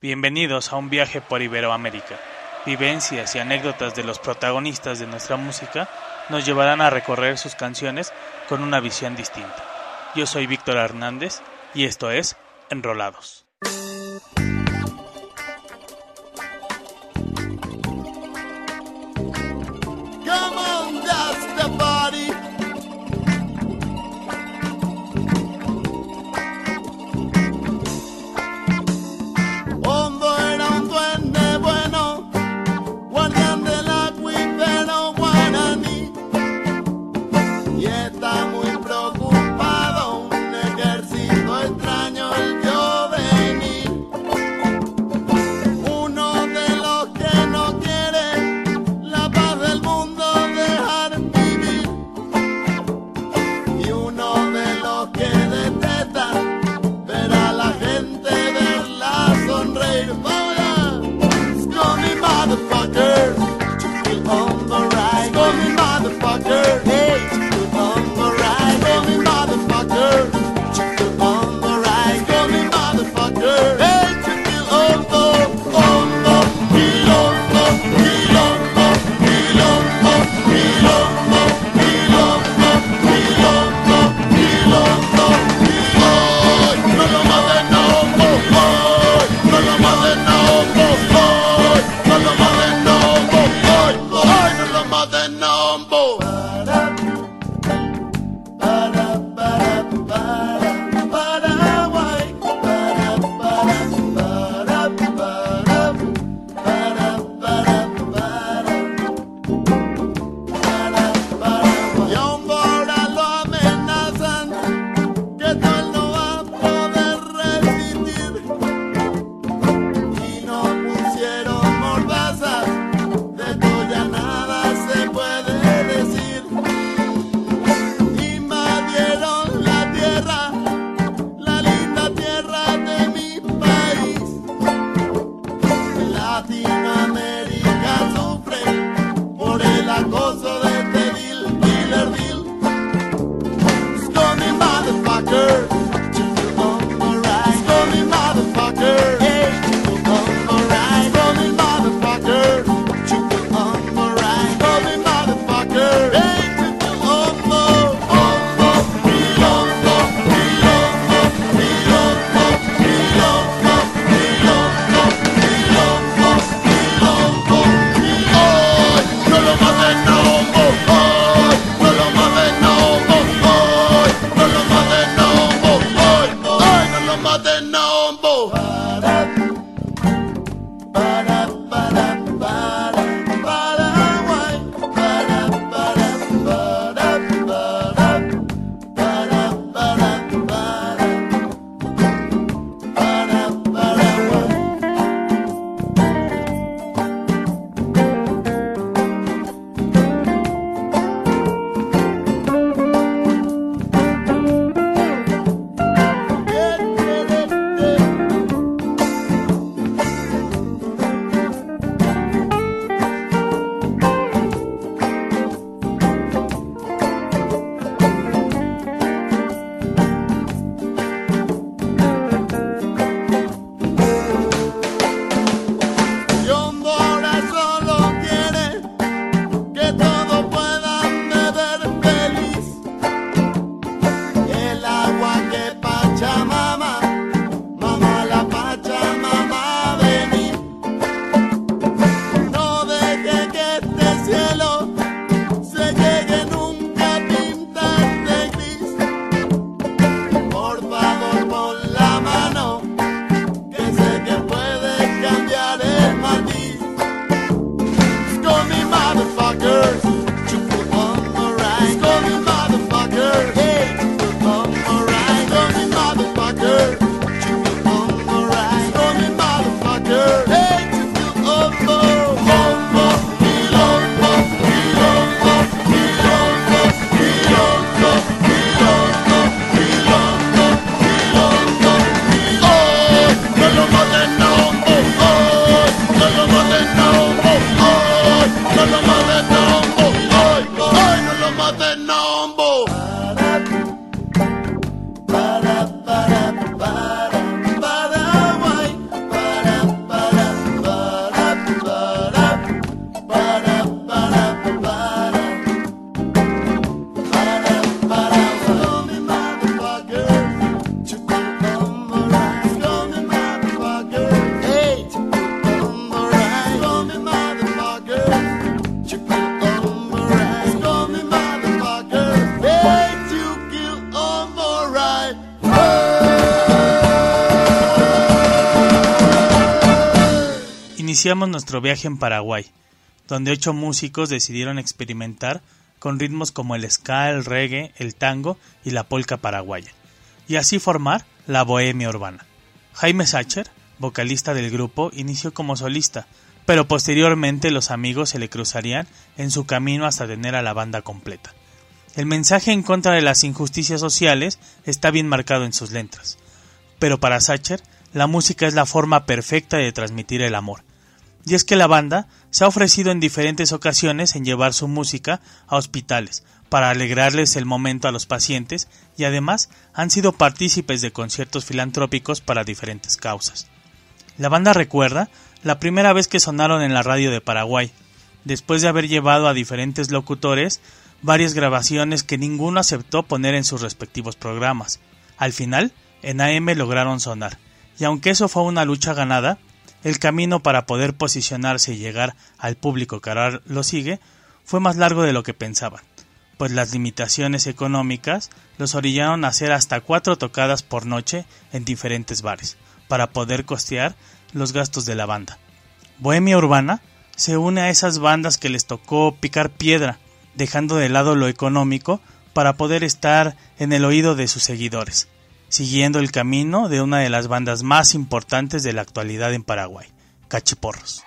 Bienvenidos a un viaje por Iberoamérica. Vivencias y anécdotas de los protagonistas de nuestra música nos llevarán a recorrer sus canciones con una visión distinta. Yo soy Víctor Hernández y esto es Enrolados. Iniciamos nuestro viaje en Paraguay, donde ocho músicos decidieron experimentar con ritmos como el ska, el reggae, el tango y la polca paraguaya, y así formar la bohemia urbana. Jaime Sacher, vocalista del grupo, inició como solista, pero posteriormente los amigos se le cruzarían en su camino hasta tener a la banda completa. El mensaje en contra de las injusticias sociales está bien marcado en sus letras, pero para Sacher la música es la forma perfecta de transmitir el amor. Y es que la banda se ha ofrecido en diferentes ocasiones en llevar su música a hospitales para alegrarles el momento a los pacientes y además han sido partícipes de conciertos filantrópicos para diferentes causas. La banda recuerda la primera vez que sonaron en la radio de Paraguay, después de haber llevado a diferentes locutores varias grabaciones que ninguno aceptó poner en sus respectivos programas. Al final, en AM lograron sonar, y aunque eso fue una lucha ganada, el camino para poder posicionarse y llegar al público que ahora lo sigue fue más largo de lo que pensaban, pues las limitaciones económicas los orillaron a hacer hasta cuatro tocadas por noche en diferentes bares, para poder costear los gastos de la banda. Bohemia Urbana se une a esas bandas que les tocó picar piedra, dejando de lado lo económico para poder estar en el oído de sus seguidores siguiendo el camino de una de las bandas más importantes de la actualidad en Paraguay, Cachiporros.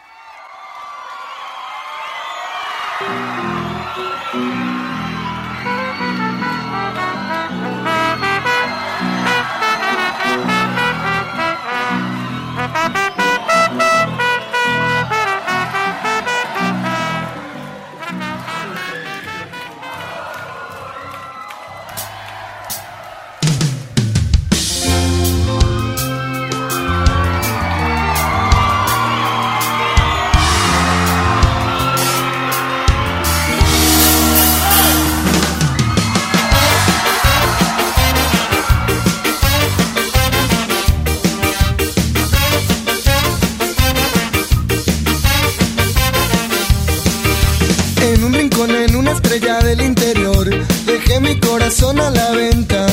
A la venta,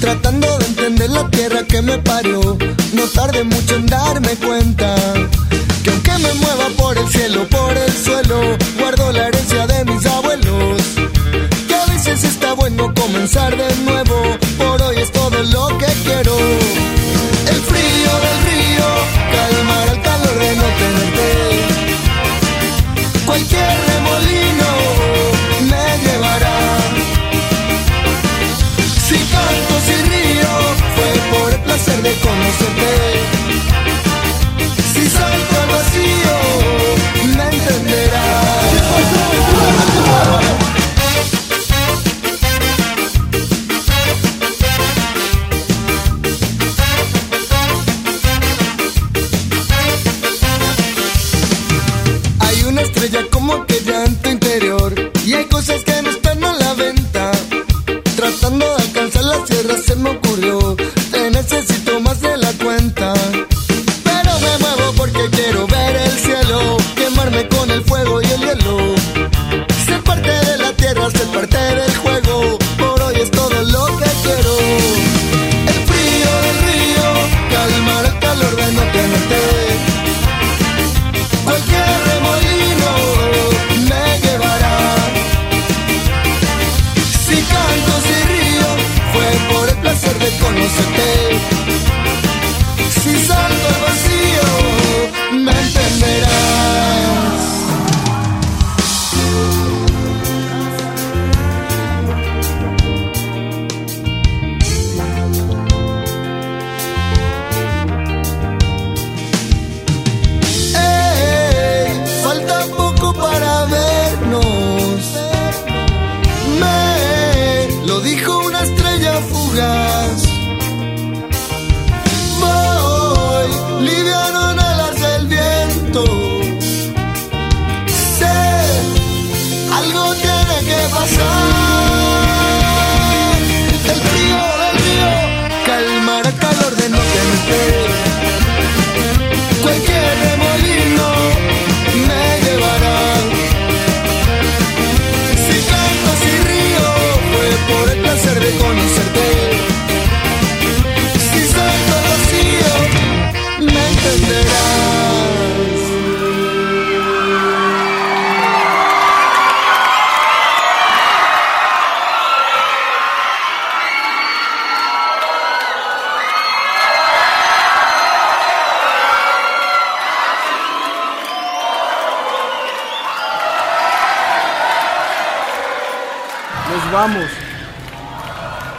tratando de entender la tierra que me parió. No tarde mucho en darme cuenta que aunque me mueva por el cielo, por el suelo, guardo la herencia de mis abuelos. Que a veces está bueno comenzar de nuevo, por hoy es todo lo que quiero. El frío del río, calmar el calor de no tenerte. Cualquier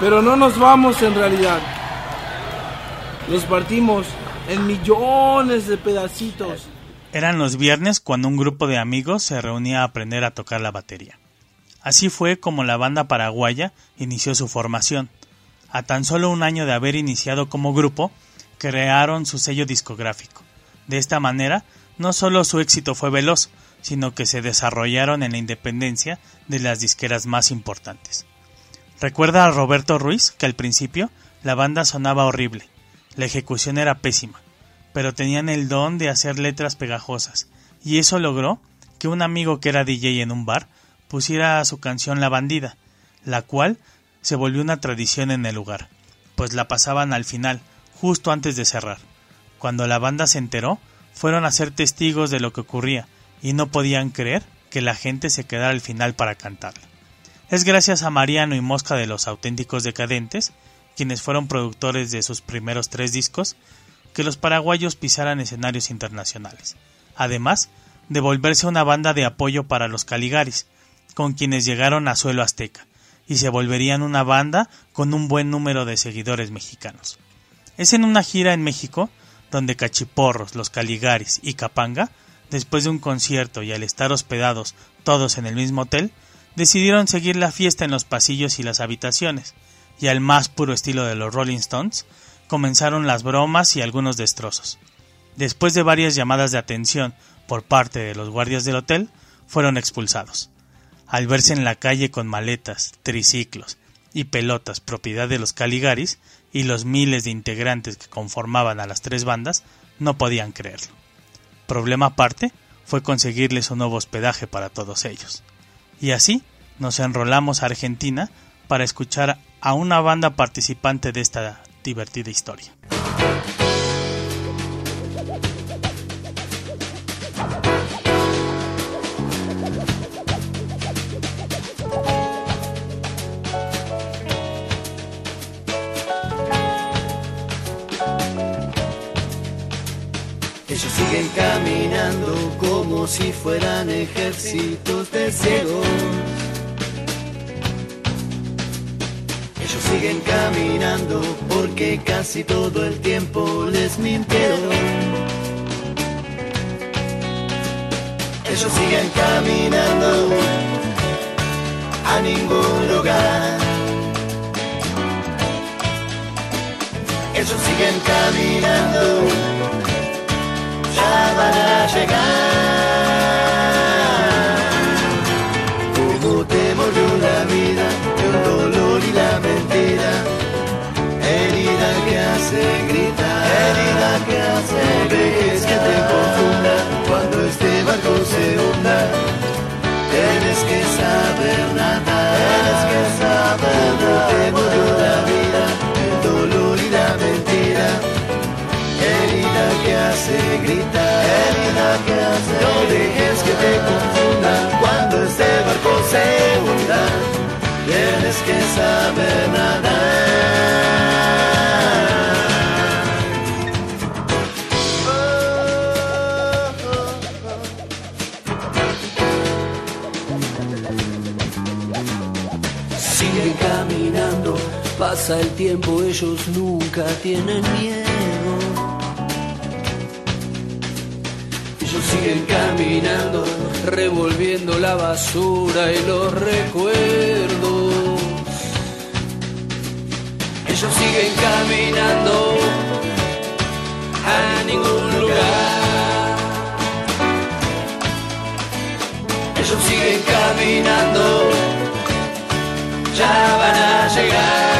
Pero no nos vamos en realidad. Los partimos en millones de pedacitos. Eran los viernes cuando un grupo de amigos se reunía a aprender a tocar la batería. Así fue como la banda paraguaya inició su formación. A tan solo un año de haber iniciado como grupo, crearon su sello discográfico. De esta manera, no solo su éxito fue veloz, sino que se desarrollaron en la independencia de las disqueras más importantes. Recuerda a Roberto Ruiz que al principio la banda sonaba horrible, la ejecución era pésima, pero tenían el don de hacer letras pegajosas, y eso logró que un amigo que era DJ en un bar pusiera su canción La Bandida, la cual se volvió una tradición en el lugar, pues la pasaban al final, justo antes de cerrar. Cuando la banda se enteró, fueron a ser testigos de lo que ocurría, y no podían creer que la gente se quedara al final para cantarla. Es gracias a Mariano y Mosca de los auténticos decadentes, quienes fueron productores de sus primeros tres discos, que los paraguayos pisaran escenarios internacionales, además de volverse una banda de apoyo para los Caligaris, con quienes llegaron a suelo azteca, y se volverían una banda con un buen número de seguidores mexicanos. Es en una gira en México donde Cachiporros, los Caligaris y Capanga, después de un concierto y al estar hospedados todos en el mismo hotel, decidieron seguir la fiesta en los pasillos y las habitaciones, y al más puro estilo de los Rolling Stones, comenzaron las bromas y algunos destrozos. Después de varias llamadas de atención por parte de los guardias del hotel, fueron expulsados. Al verse en la calle con maletas, triciclos y pelotas propiedad de los Caligaris y los miles de integrantes que conformaban a las tres bandas, no podían creerlo. Problema aparte fue conseguirles un nuevo hospedaje para todos ellos. Y así nos enrolamos a Argentina para escuchar a una banda participante de esta divertida historia. Siguen caminando como si fueran ejércitos de ciegos. Ellos siguen caminando porque casi todo el tiempo les mintieron. Ellos siguen caminando a ningún lugar. Ellos siguen caminando ya van hace gritar, herida que hace no dejes que te confundan cuando este barco se hunda, tienes que saber nadar. Siguen caminando, pasa el tiempo, ellos nunca tienen miedo. Siguen caminando, revolviendo la basura y los recuerdos. Ellos siguen caminando a ningún lugar. Ellos siguen caminando, ya van a llegar.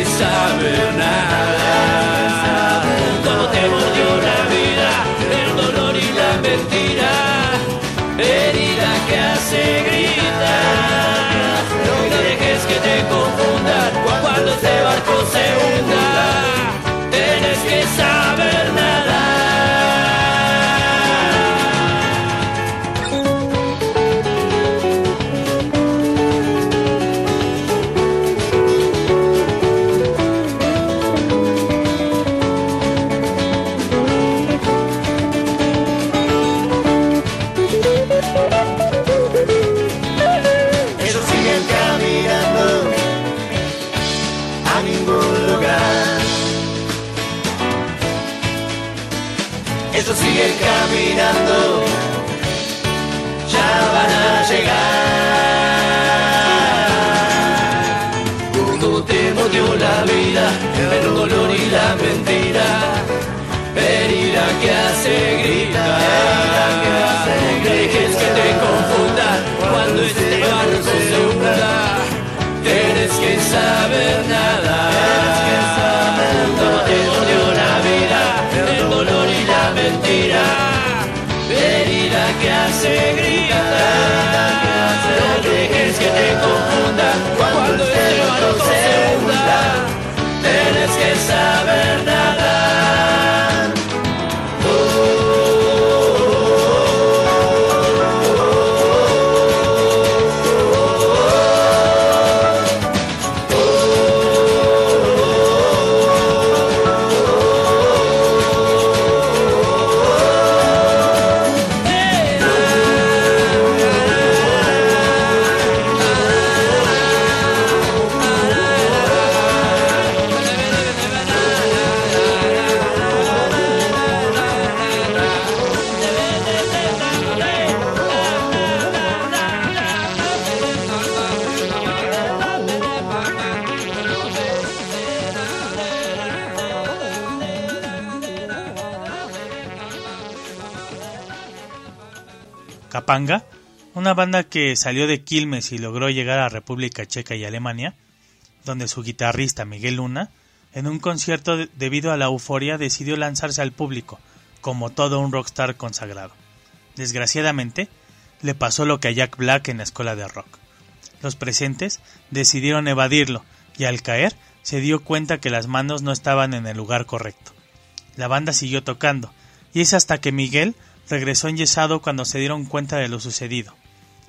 Que saber nada. Como te mordió la vida, el dolor y la mentira, herida que hace gritar. No dejes que te confundan cuando este barco se hunda. Una banda que salió de Quilmes y logró llegar a República Checa y Alemania, donde su guitarrista Miguel Luna, en un concierto de- debido a la euforia decidió lanzarse al público, como todo un rockstar consagrado. Desgraciadamente, le pasó lo que a Jack Black en la escuela de rock. Los presentes decidieron evadirlo y al caer se dio cuenta que las manos no estaban en el lugar correcto. La banda siguió tocando, y es hasta que Miguel regresó enyesado cuando se dieron cuenta de lo sucedido.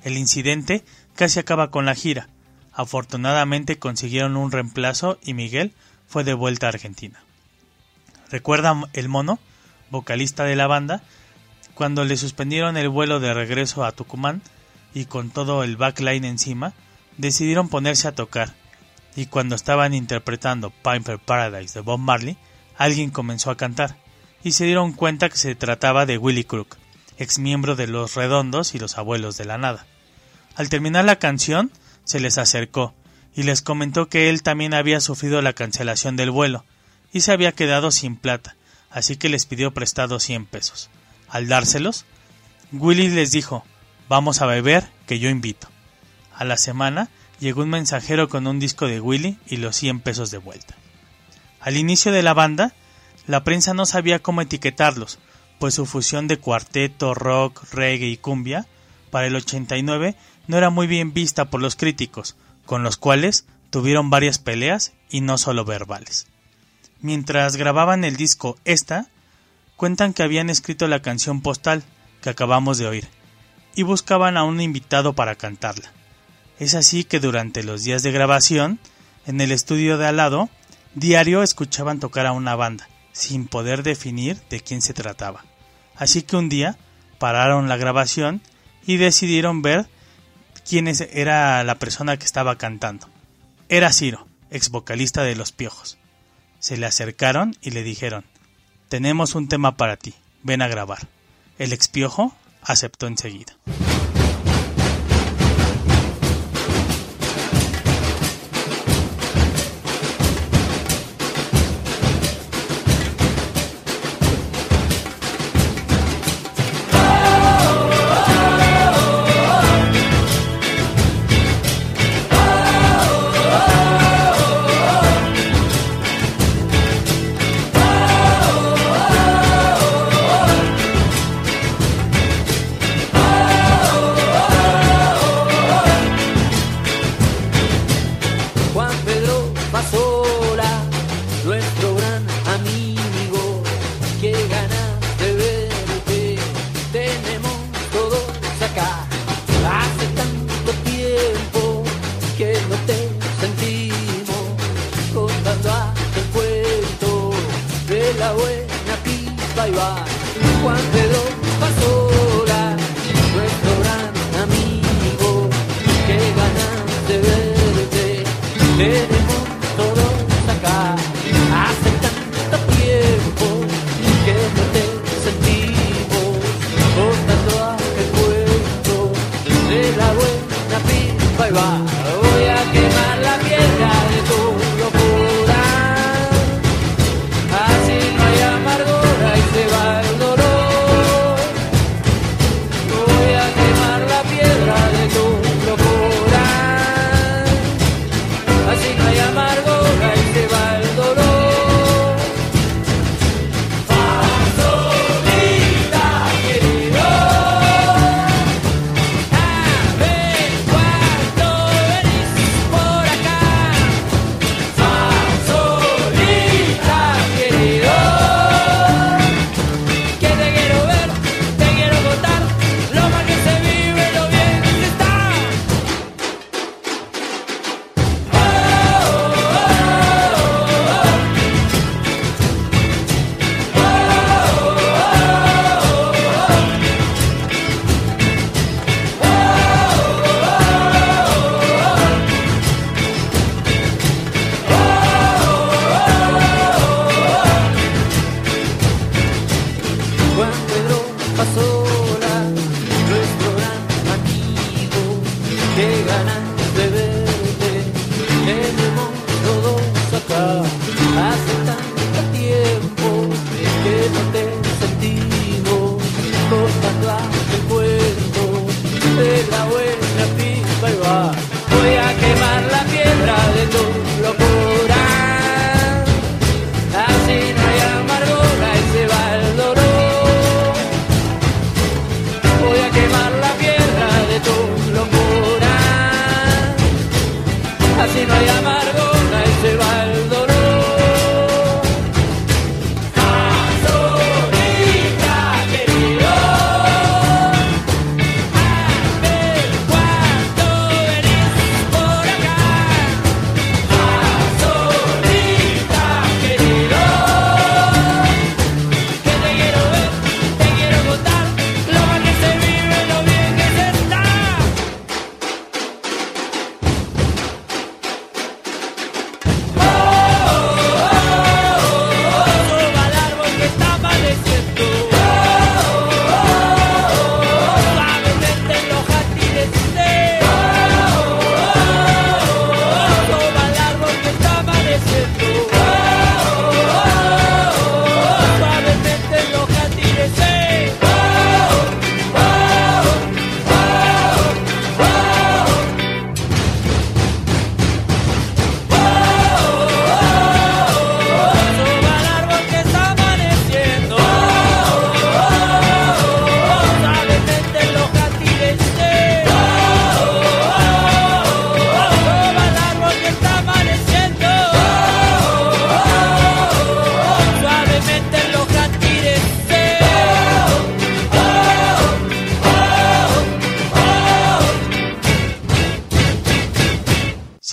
El incidente casi acaba con la gira. Afortunadamente consiguieron un reemplazo y Miguel fue de vuelta a Argentina. ¿Recuerda el mono, vocalista de la banda, cuando le suspendieron el vuelo de regreso a Tucumán y con todo el backline encima, decidieron ponerse a tocar? Y cuando estaban interpretando Piper Paradise de Bob Marley, alguien comenzó a cantar y se dieron cuenta que se trataba de Willy Crook, ex miembro de Los Redondos y los Abuelos de la Nada. Al terminar la canción, se les acercó y les comentó que él también había sufrido la cancelación del vuelo y se había quedado sin plata, así que les pidió prestado 100 pesos. Al dárselos, Willy les dijo, vamos a beber, que yo invito. A la semana llegó un mensajero con un disco de Willy y los 100 pesos de vuelta. Al inicio de la banda, la prensa no sabía cómo etiquetarlos, pues su fusión de cuarteto, rock, reggae y cumbia para el 89 no era muy bien vista por los críticos, con los cuales tuvieron varias peleas y no solo verbales. Mientras grababan el disco Esta, cuentan que habían escrito la canción postal que acabamos de oír y buscaban a un invitado para cantarla. Es así que durante los días de grabación, en el estudio de al lado, diario escuchaban tocar a una banda, sin poder definir de quién se trataba. Así que un día pararon la grabación y decidieron ver quién era la persona que estaba cantando. Era Ciro, ex vocalista de Los Piojos. Se le acercaron y le dijeron, tenemos un tema para ti, ven a grabar. El ex Piojo aceptó enseguida.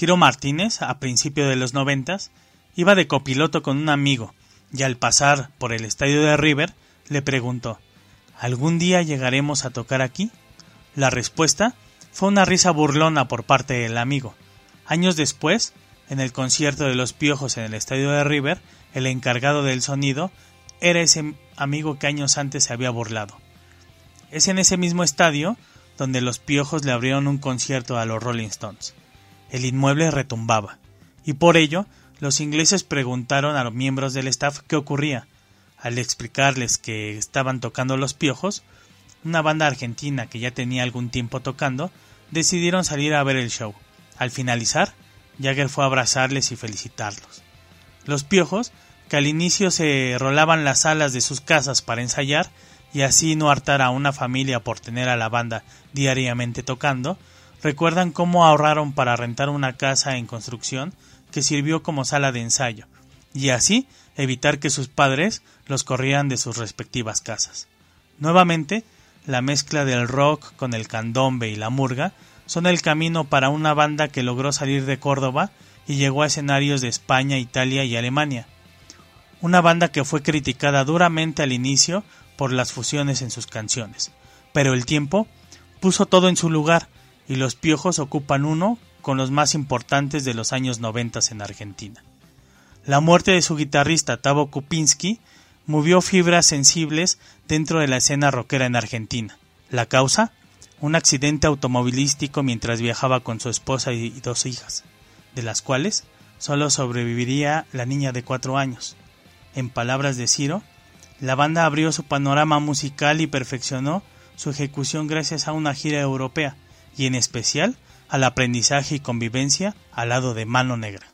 Ciro Martínez, a principios de los noventas, iba de copiloto con un amigo y al pasar por el estadio de River le preguntó ¿Algún día llegaremos a tocar aquí? La respuesta fue una risa burlona por parte del amigo. Años después, en el concierto de los Piojos en el estadio de River, el encargado del sonido era ese amigo que años antes se había burlado. Es en ese mismo estadio donde los Piojos le abrieron un concierto a los Rolling Stones. El inmueble retumbaba, y por ello los ingleses preguntaron a los miembros del staff qué ocurría. Al explicarles que estaban tocando los Piojos, una banda argentina que ya tenía algún tiempo tocando, decidieron salir a ver el show. Al finalizar, Jagger fue a abrazarles y felicitarlos. Los Piojos, que al inicio se rolaban las alas de sus casas para ensayar y así no hartar a una familia por tener a la banda diariamente tocando, recuerdan cómo ahorraron para rentar una casa en construcción que sirvió como sala de ensayo, y así evitar que sus padres los corrieran de sus respectivas casas. Nuevamente, la mezcla del rock con el candombe y la murga son el camino para una banda que logró salir de Córdoba y llegó a escenarios de España, Italia y Alemania. Una banda que fue criticada duramente al inicio por las fusiones en sus canciones, pero el tiempo puso todo en su lugar y los piojos ocupan uno con los más importantes de los años noventas en Argentina. La muerte de su guitarrista Tavo Kupinski movió fibras sensibles dentro de la escena rockera en Argentina. La causa, un accidente automovilístico mientras viajaba con su esposa y dos hijas, de las cuales solo sobreviviría la niña de cuatro años. En palabras de Ciro, la banda abrió su panorama musical y perfeccionó su ejecución gracias a una gira europea y en especial al aprendizaje y convivencia al lado de Mano Negra.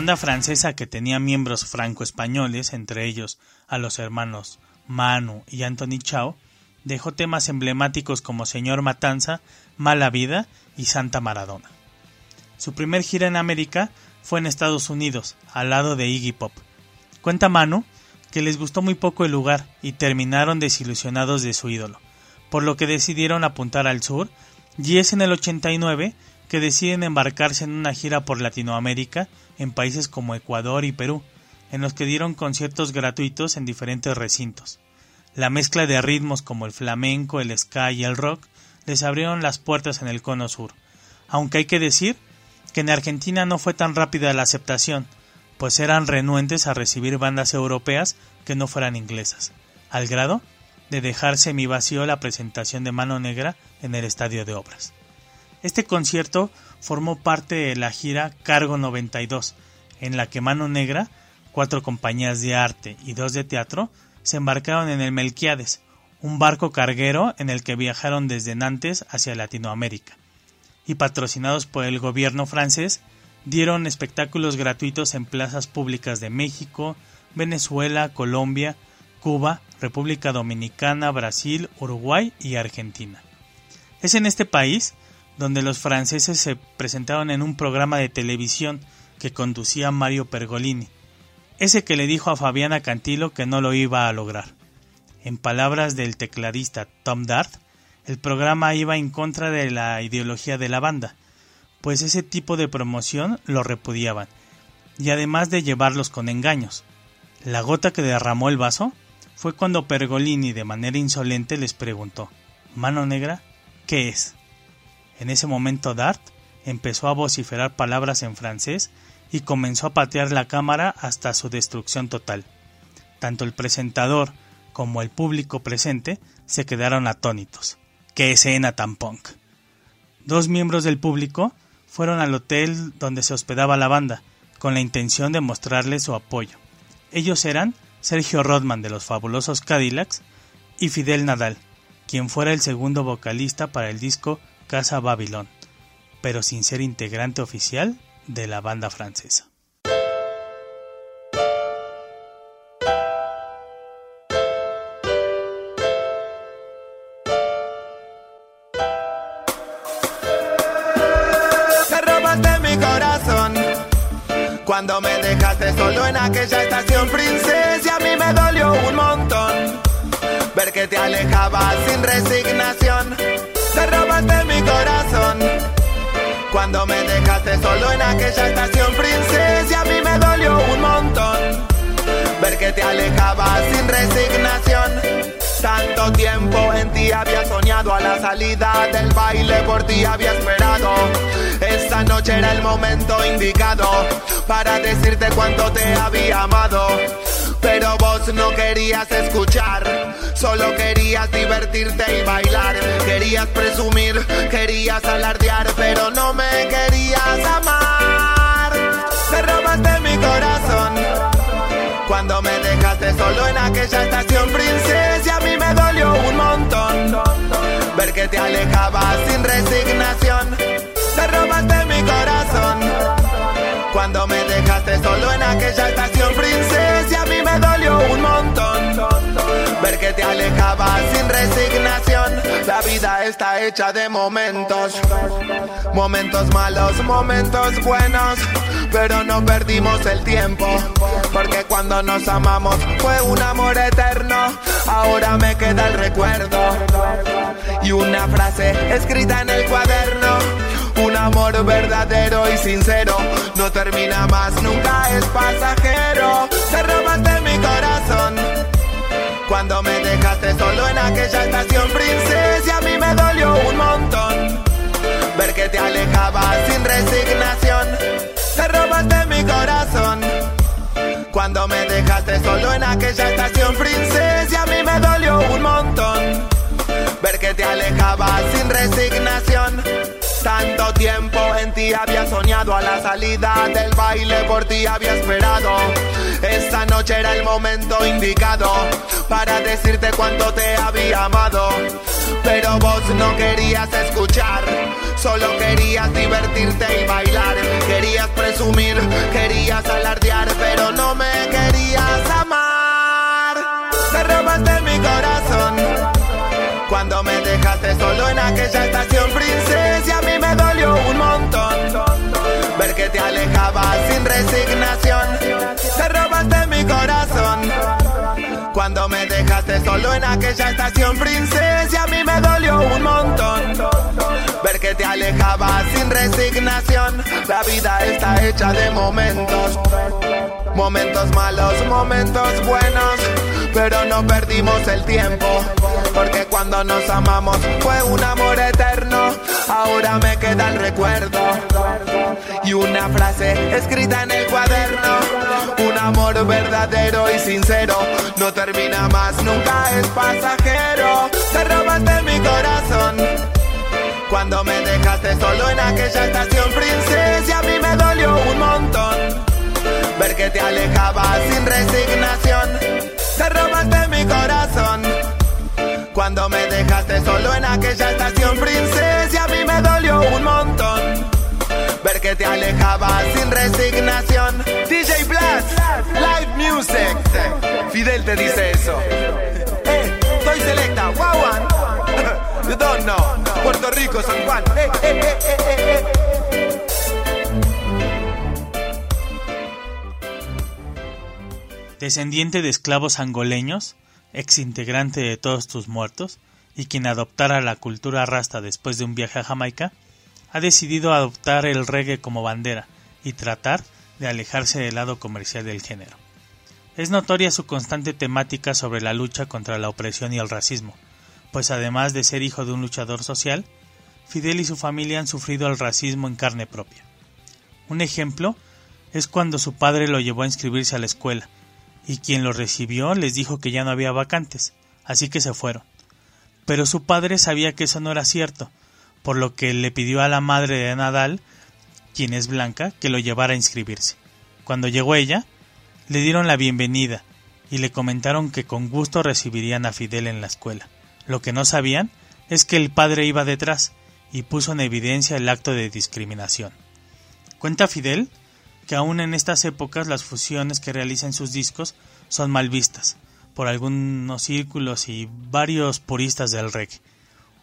Banda francesa que tenía miembros franco-españoles, entre ellos a los hermanos Manu y Anthony Chao, dejó temas emblemáticos como Señor Matanza, Mala Vida y Santa Maradona. Su primer gira en América fue en Estados Unidos, al lado de Iggy Pop. Cuenta Manu que les gustó muy poco el lugar y terminaron desilusionados de su ídolo, por lo que decidieron apuntar al sur y es en el 89 que deciden embarcarse en una gira por Latinoamérica en países como Ecuador y Perú, en los que dieron conciertos gratuitos en diferentes recintos. La mezcla de ritmos como el flamenco, el ska y el rock les abrieron las puertas en el cono sur, aunque hay que decir que en Argentina no fue tan rápida la aceptación, pues eran renuentes a recibir bandas europeas que no fueran inglesas, al grado de dejar vacío la presentación de Mano Negra en el Estadio de Obras. Este concierto formó parte de la gira Cargo 92, en la que Mano Negra, cuatro compañías de arte y dos de teatro se embarcaron en el Melquiades, un barco carguero en el que viajaron desde Nantes hacia Latinoamérica, y patrocinados por el gobierno francés, dieron espectáculos gratuitos en plazas públicas de México, Venezuela, Colombia, Cuba, República Dominicana, Brasil, Uruguay y Argentina. Es en este país donde los franceses se presentaron en un programa de televisión que conducía Mario Pergolini, ese que le dijo a Fabiana Cantilo que no lo iba a lograr. En palabras del tecladista Tom Dart, el programa iba en contra de la ideología de la banda, pues ese tipo de promoción lo repudiaban, y además de llevarlos con engaños. La gota que derramó el vaso fue cuando Pergolini de manera insolente les preguntó Mano negra, ¿qué es? En ese momento Dart empezó a vociferar palabras en francés y comenzó a patear la cámara hasta su destrucción total. Tanto el presentador como el público presente se quedaron atónitos. ¡Qué escena tan punk! Dos miembros del público fueron al hotel donde se hospedaba la banda, con la intención de mostrarle su apoyo. Ellos eran Sergio Rodman de los fabulosos Cadillacs y Fidel Nadal, quien fuera el segundo vocalista para el disco Casa Babilón, pero sin ser integrante oficial de la banda francesa. Cuando me dejaste solo en aquella estación princesa. A mí me dolió un montón ver que te alejabas sin resignación. Te robaste mi corazón cuando me dejaste solo en aquella estación princesa. A mí me dolió un montón ver que te alejabas sin resignación. Tanto tiempo en ti había soñado a la salida del baile, por ti había esperado. Esta noche era el momento indicado para decirte cuánto te había amado. Pero vos no querías escuchar, solo querías divertirte y bailar. Querías presumir, querías alardear, pero no me querías amar. Te robaste mi corazón cuando me dejaste solo en aquella estación princesa. A mí me dolió un montón ver que te alejabas sin resignación. Te robaste mi corazón cuando me dejaste solo en aquella estación princesa. A mí me dolió un montón ver que te alejabas sin resignación. La vida está hecha de momentos, momentos malos, momentos buenos, pero no perdimos el tiempo, porque cuando nos amamos fue un amor eterno. Ahora me queda el recuerdo y una frase escrita en el cuaderno. Un amor verdadero y sincero no termina más, nunca es pasajero. Te robaste mi corazón cuando me dejaste solo en aquella estación princesa. A mí me dolió un montón ver que te alejabas sin resignación. Te robaste mi corazón cuando me dejaste solo en aquella estación princesa. A mí me dolió un montón ver que te alejabas sin resignación. Tanto tiempo en ti había soñado a la salida del baile, por ti había esperado. Esta noche era el momento indicado para decirte cuánto te había amado. Pero vos no querías escuchar, solo querías divertirte y bailar. Querías presumir querías alardear, pero no me querías amar. Te robaste mi corazón cuando me dejaste solo en aquella estación princesa. A mí me dolió un montón ver que te alejabas sin resignación. Te robaste mi corazón cuando me dejaste solo en aquella estación princesa. A mí me dolió un montón ver que te alejabas sin resignación. La vida está hecha de momentos, momentos malos, momentos buenos, pero no perdimos el tiempo, porque cuando nos amamos fue un amor eterno. Ahora me queda el recuerdo y una frase escrita en el cuaderno. Un amor verdadero y sincero no termina más, nunca es pasajero. Te robaste mi corazón cuando me dejaste solo en aquella estación princesa. A mí me dolió un montón ver que te alejabas sin resignación. Te robaste mi corazón cuando me dejaste solo en aquella estación princesa. A mí me dolió un montón ver que te alejabas sin resignación. DJ Blast, Live Music. Fidel te dice eso. Eh, soy selecta, wow, Puerto Rico, San Juan. Eh, eh, eh. Descendiente de esclavos angoleños, ex integrante de Todos tus muertos, y quien adoptara la cultura rasta después de un viaje a Jamaica, ha decidido adoptar el reggae como bandera y tratar de alejarse del lado comercial del género. Es notoria su constante temática sobre la lucha contra la opresión y el racismo, pues además de ser hijo de un luchador social, Fidel y su familia han sufrido el racismo en carne propia. Un ejemplo es cuando su padre lo llevó a inscribirse a la escuela, y quien lo recibió les dijo que ya no había vacantes, así que se fueron. Pero su padre sabía que eso no era cierto, por lo que le pidió a la madre de Nadal, quien es blanca, que lo llevara a inscribirse. Cuando llegó ella, le dieron la bienvenida y le comentaron que con gusto recibirían a Fidel en la escuela. Lo que no sabían es que el padre iba detrás y puso en evidencia el acto de discriminación. Cuenta Fidel que aún en estas épocas las fusiones que realiza en sus discos son mal vistas por algunos círculos y varios puristas del reggae.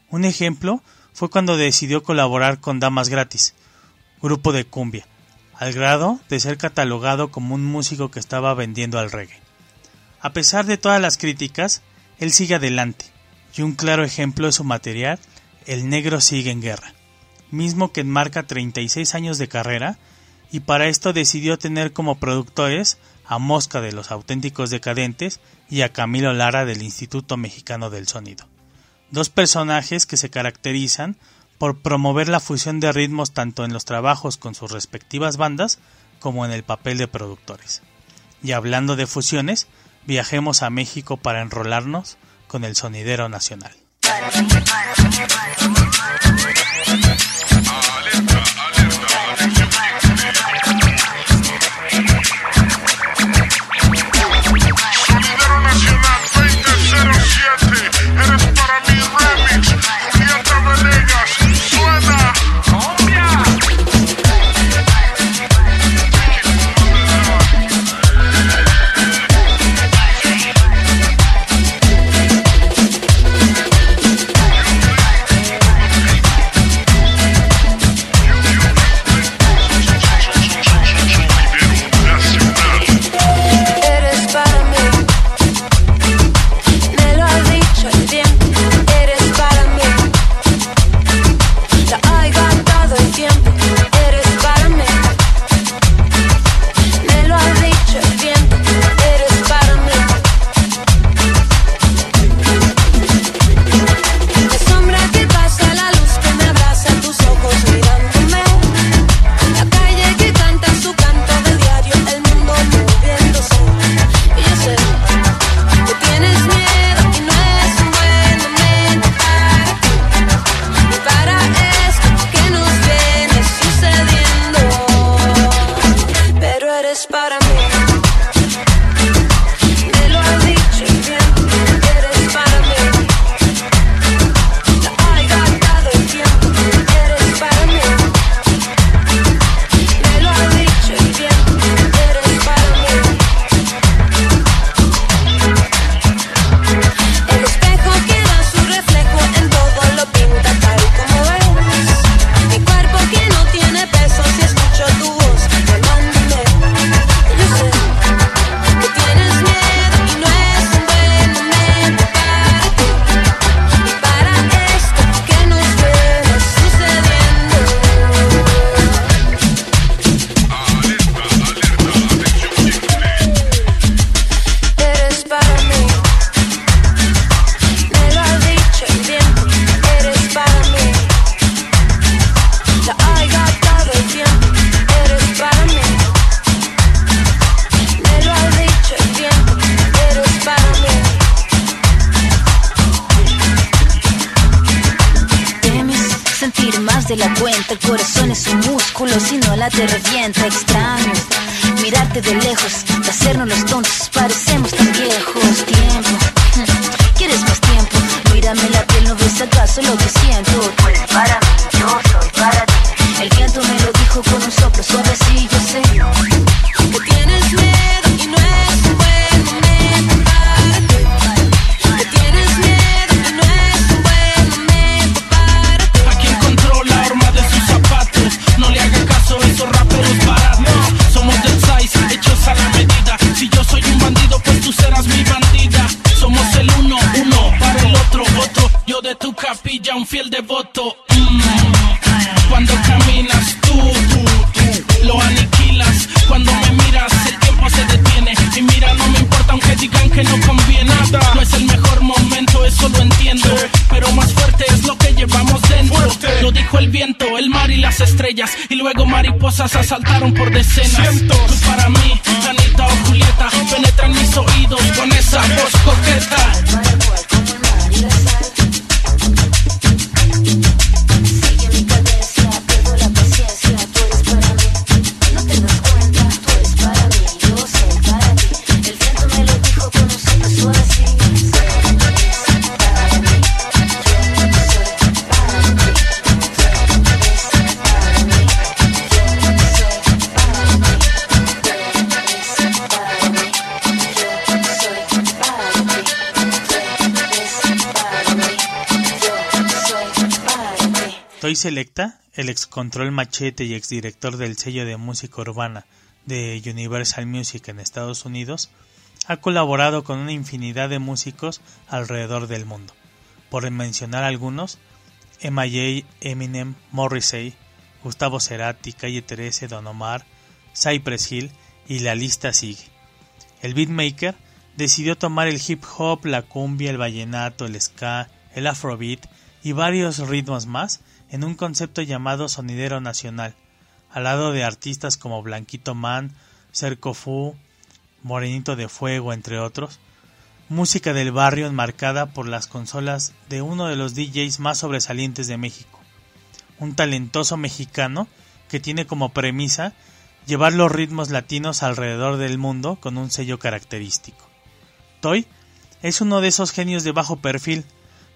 Un ejemplo fue cuando decidió colaborar con Damas Gratis, grupo de cumbia, al grado de ser catalogado como un músico que estaba vendiendo al reggae. A pesar de todas las críticas, él sigue adelante, y un claro ejemplo es su material El negro sigue en guerra, mismo que enmarca 36 años de carrera, y para esto decidió tener como productores a Mosca de los auténticos decadentes y a Camilo Lara del Instituto Mexicano del Sonido. Dos personajes que se caracterizan por promover la fusión de ritmos tanto en los trabajos con sus respectivas bandas como en el papel de productores. Y hablando de fusiones, viajemos a México para enrolarnos con el sonidero nacional. La piel, ¿no ves acaso lo que siento? Para mariposas asaltaron por decenas. Selecta, el ex Control Machete y exdirector del sello de música urbana de Universal Music en Estados Unidos, ha colaborado con una infinidad de músicos alrededor del mundo. Por mencionar algunos, M.I.A., Eminem, Morrissey, Gustavo Cerati, Calle 13, Don Omar, Cypress Hill y la lista sigue. El beatmaker decidió tomar el hip hop, la cumbia, el vallenato, el ska, el afrobeat y varios ritmos más en un concepto llamado sonidero nacional, al lado de artistas como Blanquito Man, Cerco Fu, Morenito de Fuego, entre otros, música del barrio enmarcada por las consolas de uno de los DJs más sobresalientes de México, un talentoso mexicano que tiene como premisa llevar los ritmos latinos alrededor del mundo con un sello característico. Toy es uno de esos genios de bajo perfil,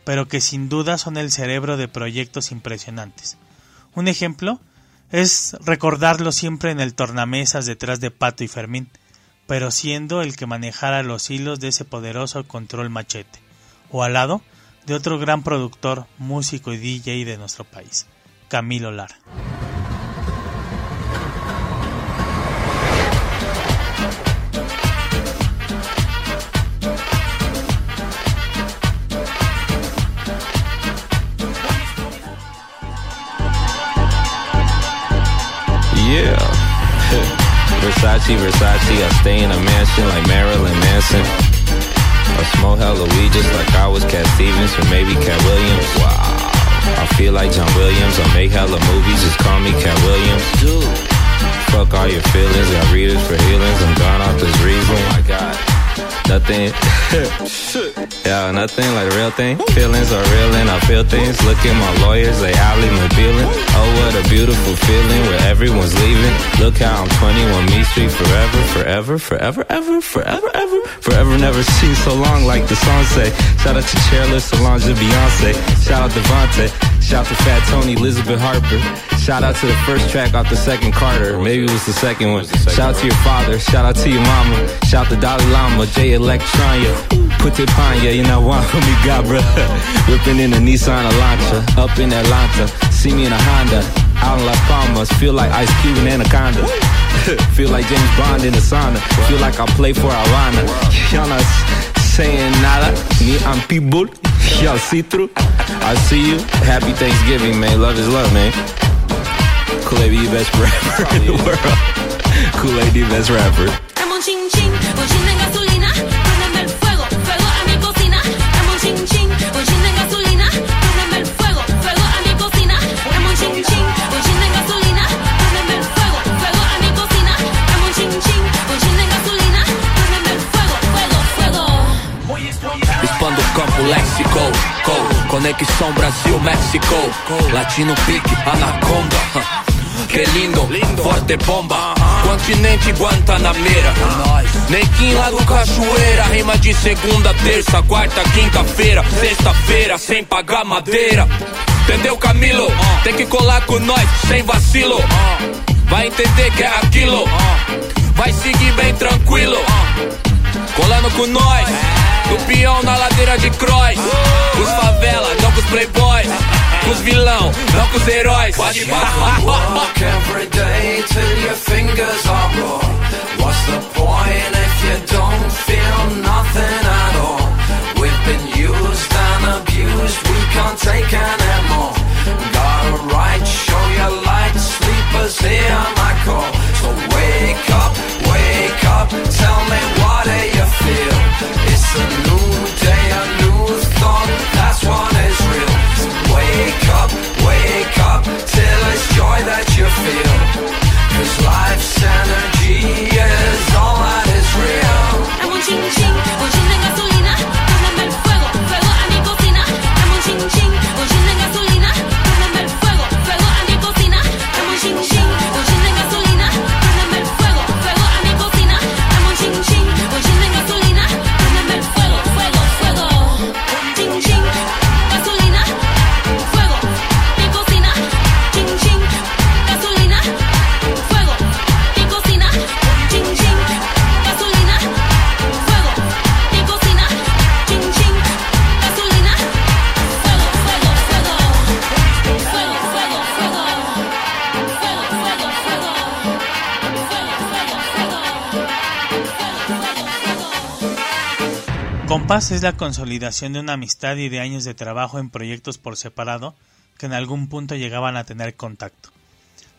pero que sin duda son el cerebro de proyectos impresionantes. Un ejemplo es recordarlo siempre en el tornamesas detrás de Pato y Fermín, pero siendo el que manejara los hilos de ese poderoso control machete, o al lado de otro gran productor, músico y DJ de nuestro país, Camilo Lara. Versace, Versace, I stay in a mansion like Marilyn Manson. I smoke hella weed just like I was Cat Stevens or maybe Cat Williams. Wow. I feel like John Williams. I make hella movies, just call me Cat Williams. Dude. Fuck all your feelings, got readers for healings. I'm gone off this reason. Oh my god. Nothing. yeah, nothing like real thing. Feelings are real and I feel things. Look at my lawyers, they Ali McBealing. Oh, what a beautiful feeling where everyone's leaving. Look how I'm 21 Me Street forever, forever, forever, ever, forever, ever, forever. Never seen so long like the song say. Shout out to Chairless, Solange, and Beyonce. Shout out Devontae. Shout out to Fat Tony, Elizabeth Harper. Shout out to the first track off the second Carter. Maybe it was the second one. Shout out to your father. Shout out to your mama. Shout to Dalai Lama, J Electronia. Put it pine, yeah, you know why me got bruh. Whipping in a Nissan Elantra. Up in Atlanta. See me in a Honda. Out in Las Palmas. Feel like Ice Cube and Anaconda. Feel like James Bond in the sauna. Feel like I play for Havana. Y'all not saying nada. Me, I'm people. Y'all see through. I see you. Happy Thanksgiving, man. Love is love, man. Kool-Aid, the best rapper in the world. Kool-Aid, the best rapper. Campo léxico, co, Conexão Brasil-México. Latino Pique, Anaconda. Que lindo, forte bomba. Continente Guantanameira. Nequim lá do Cachoeira. Rima de segunda, terça, quarta, quinta-feira. Sexta-feira, sem pagar madeira. Entendeu, Camilo? Tem que colar com nós, sem vacilo. Vai entender que é aquilo. Vai seguir bem tranquilo. Colando com nós. Do peão na ladeira de cross. Os favela, não com os playboys. Com os vilão, não com os heróis. Pode Walk every day till your fingers are raw. What's the point if you don't feel nothing at all? We've been used and abused, we can't take anymore. Got a right, show your light, sleepers hear Compás es la consolidación de una amistad y de años de trabajo en proyectos por separado que en algún punto llegaban a tener contacto.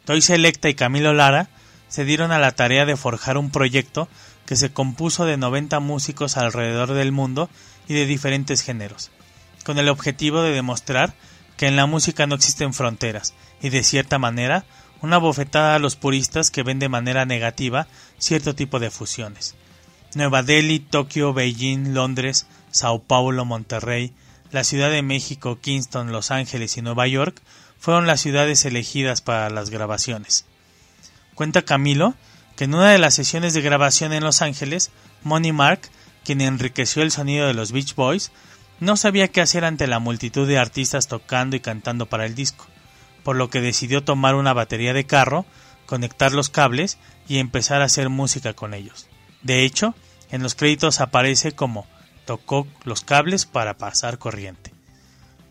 Toy Selecta y Camilo Lara se dieron a la tarea de forjar un proyecto que se compuso de 90 músicos alrededor del mundo y de diferentes géneros, con el objetivo de demostrar que en la música no existen fronteras y de cierta manera una bofetada a los puristas que ven de manera negativa cierto tipo de fusiones. Nueva Delhi, Tokio, Beijing, Londres, Sao Paulo, Monterrey, la Ciudad de México, Kingston, Los Ángeles y Nueva York fueron las ciudades elegidas para las grabaciones. Cuenta Camilo que en una de las sesiones de grabación en Los Ángeles, Money Mark, quien enriqueció el sonido de los Beach Boys, no sabía qué hacer ante la multitud de artistas tocando y cantando para el disco, por lo que decidió tomar una batería de carro, conectar los cables y empezar a hacer música con ellos. De hecho, en los créditos aparece como tocó los cables para pasar corriente.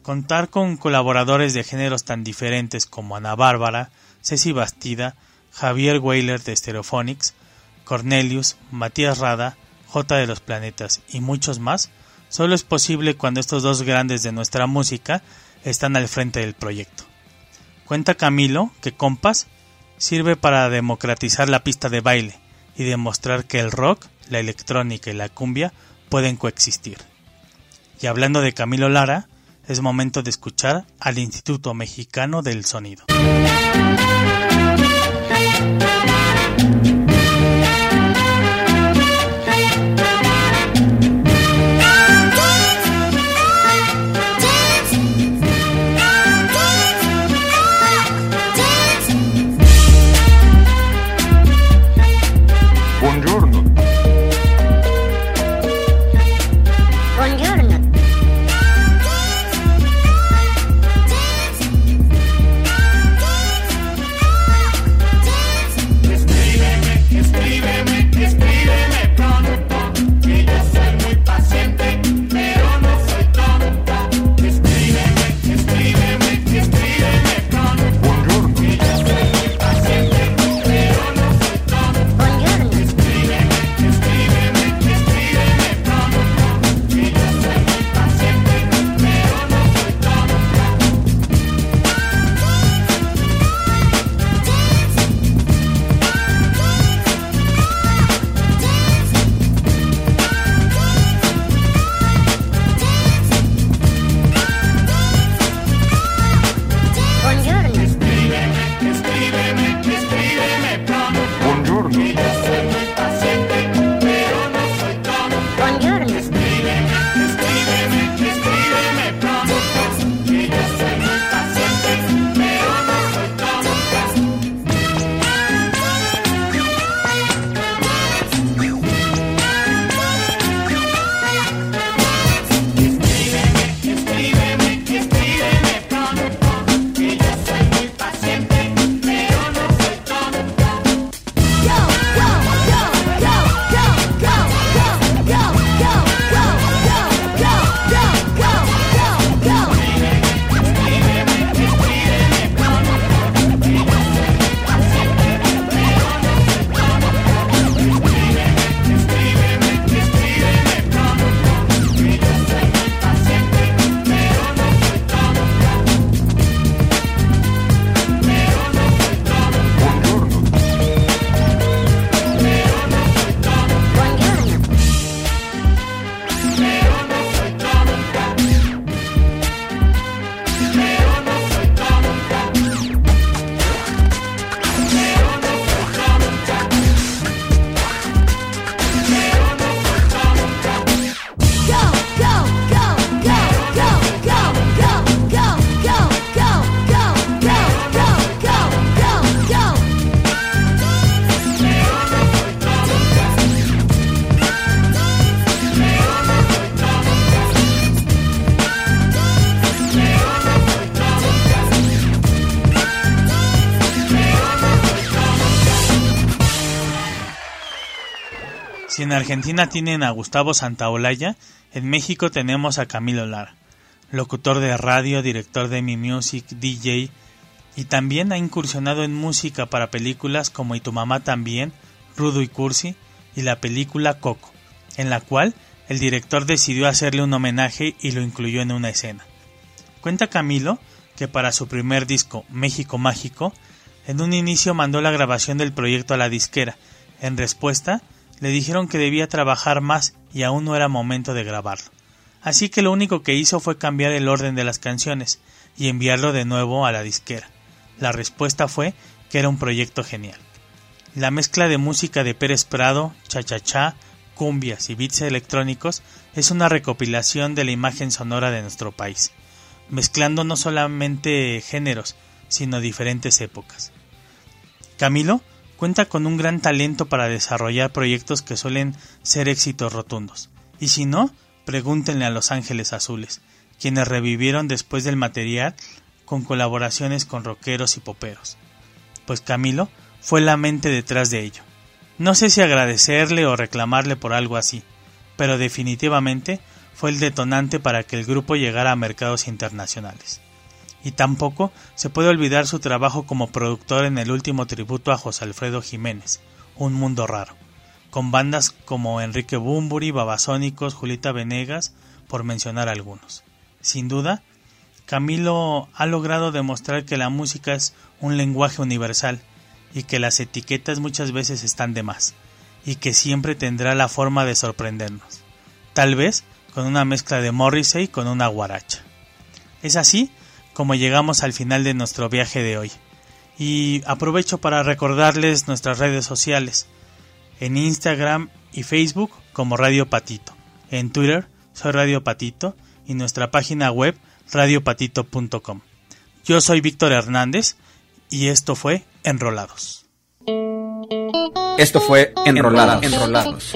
Contar con colaboradores de géneros tan diferentes como Ana Bárbara, Ceci Bastida, Javier Weyler de Stereophonics, Cornelius, Matías Rada, J de los Planetas y muchos más, solo es posible cuando estos dos grandes de nuestra música están al frente del proyecto. Cuenta Camilo que Compass sirve para democratizar la pista de baile y demostrar que el rock, la electrónica y la cumbia pueden coexistir. Y hablando de Camilo Lara, es momento de escuchar al Instituto Mexicano del Sonido. Argentina tienen a Gustavo Santaolalla, en México tenemos a Camilo Lara, locutor de radio, director de Mi Music, DJ, y también ha incursionado en música para películas como Y tu mamá también, Rudo y Cursi, y la película Coco, en la cual el director decidió hacerle un homenaje y lo incluyó en una escena. Cuenta Camilo que para su primer disco, México Mágico, en un inicio mandó la grabación del proyecto a la disquera. En respuesta, le dijeron que debía trabajar más y aún no era momento de grabarlo. Así que lo único que hizo fue cambiar el orden de las canciones y enviarlo de nuevo a la disquera. La respuesta fue que era un proyecto genial. La mezcla de música de Pérez Prado, cha-cha-cha, cumbias y beats electrónicos es una recopilación de la imagen sonora de nuestro país, mezclando no solamente géneros, sino diferentes épocas. Camilo cuenta con un gran talento para desarrollar proyectos que suelen ser éxitos rotundos. Y si no, pregúntenle a Los Ángeles Azules, quienes revivieron después del material con colaboraciones con rockeros y poperos. Pues Camilo fue la mente detrás de ello. No sé si agradecerle o reclamarle por algo así, pero definitivamente fue el detonante para que el grupo llegara a mercados internacionales. Y tampoco se puede olvidar su trabajo como productor en el último tributo a José Alfredo Jiménez, Un Mundo Raro, con bandas como Enrique Bumburi, Babasónicos, Julita Venegas, por mencionar algunos. Sin duda, Camilo ha logrado demostrar que la música es un lenguaje universal y que las etiquetas muchas veces están de más y que siempre tendrá la forma de sorprendernos. Tal vez con una mezcla de Morrissey con una guaracha. Es así como llegamos al final de nuestro viaje de hoy. Y aprovecho para recordarles nuestras redes sociales. En Instagram y Facebook como Radio Patito. En Twitter soy Radio Patito y nuestra página web radiopatito.com. Yo soy Víctor Hernández y esto fue Enrolados. Esto fue Enrolados, Enrolados,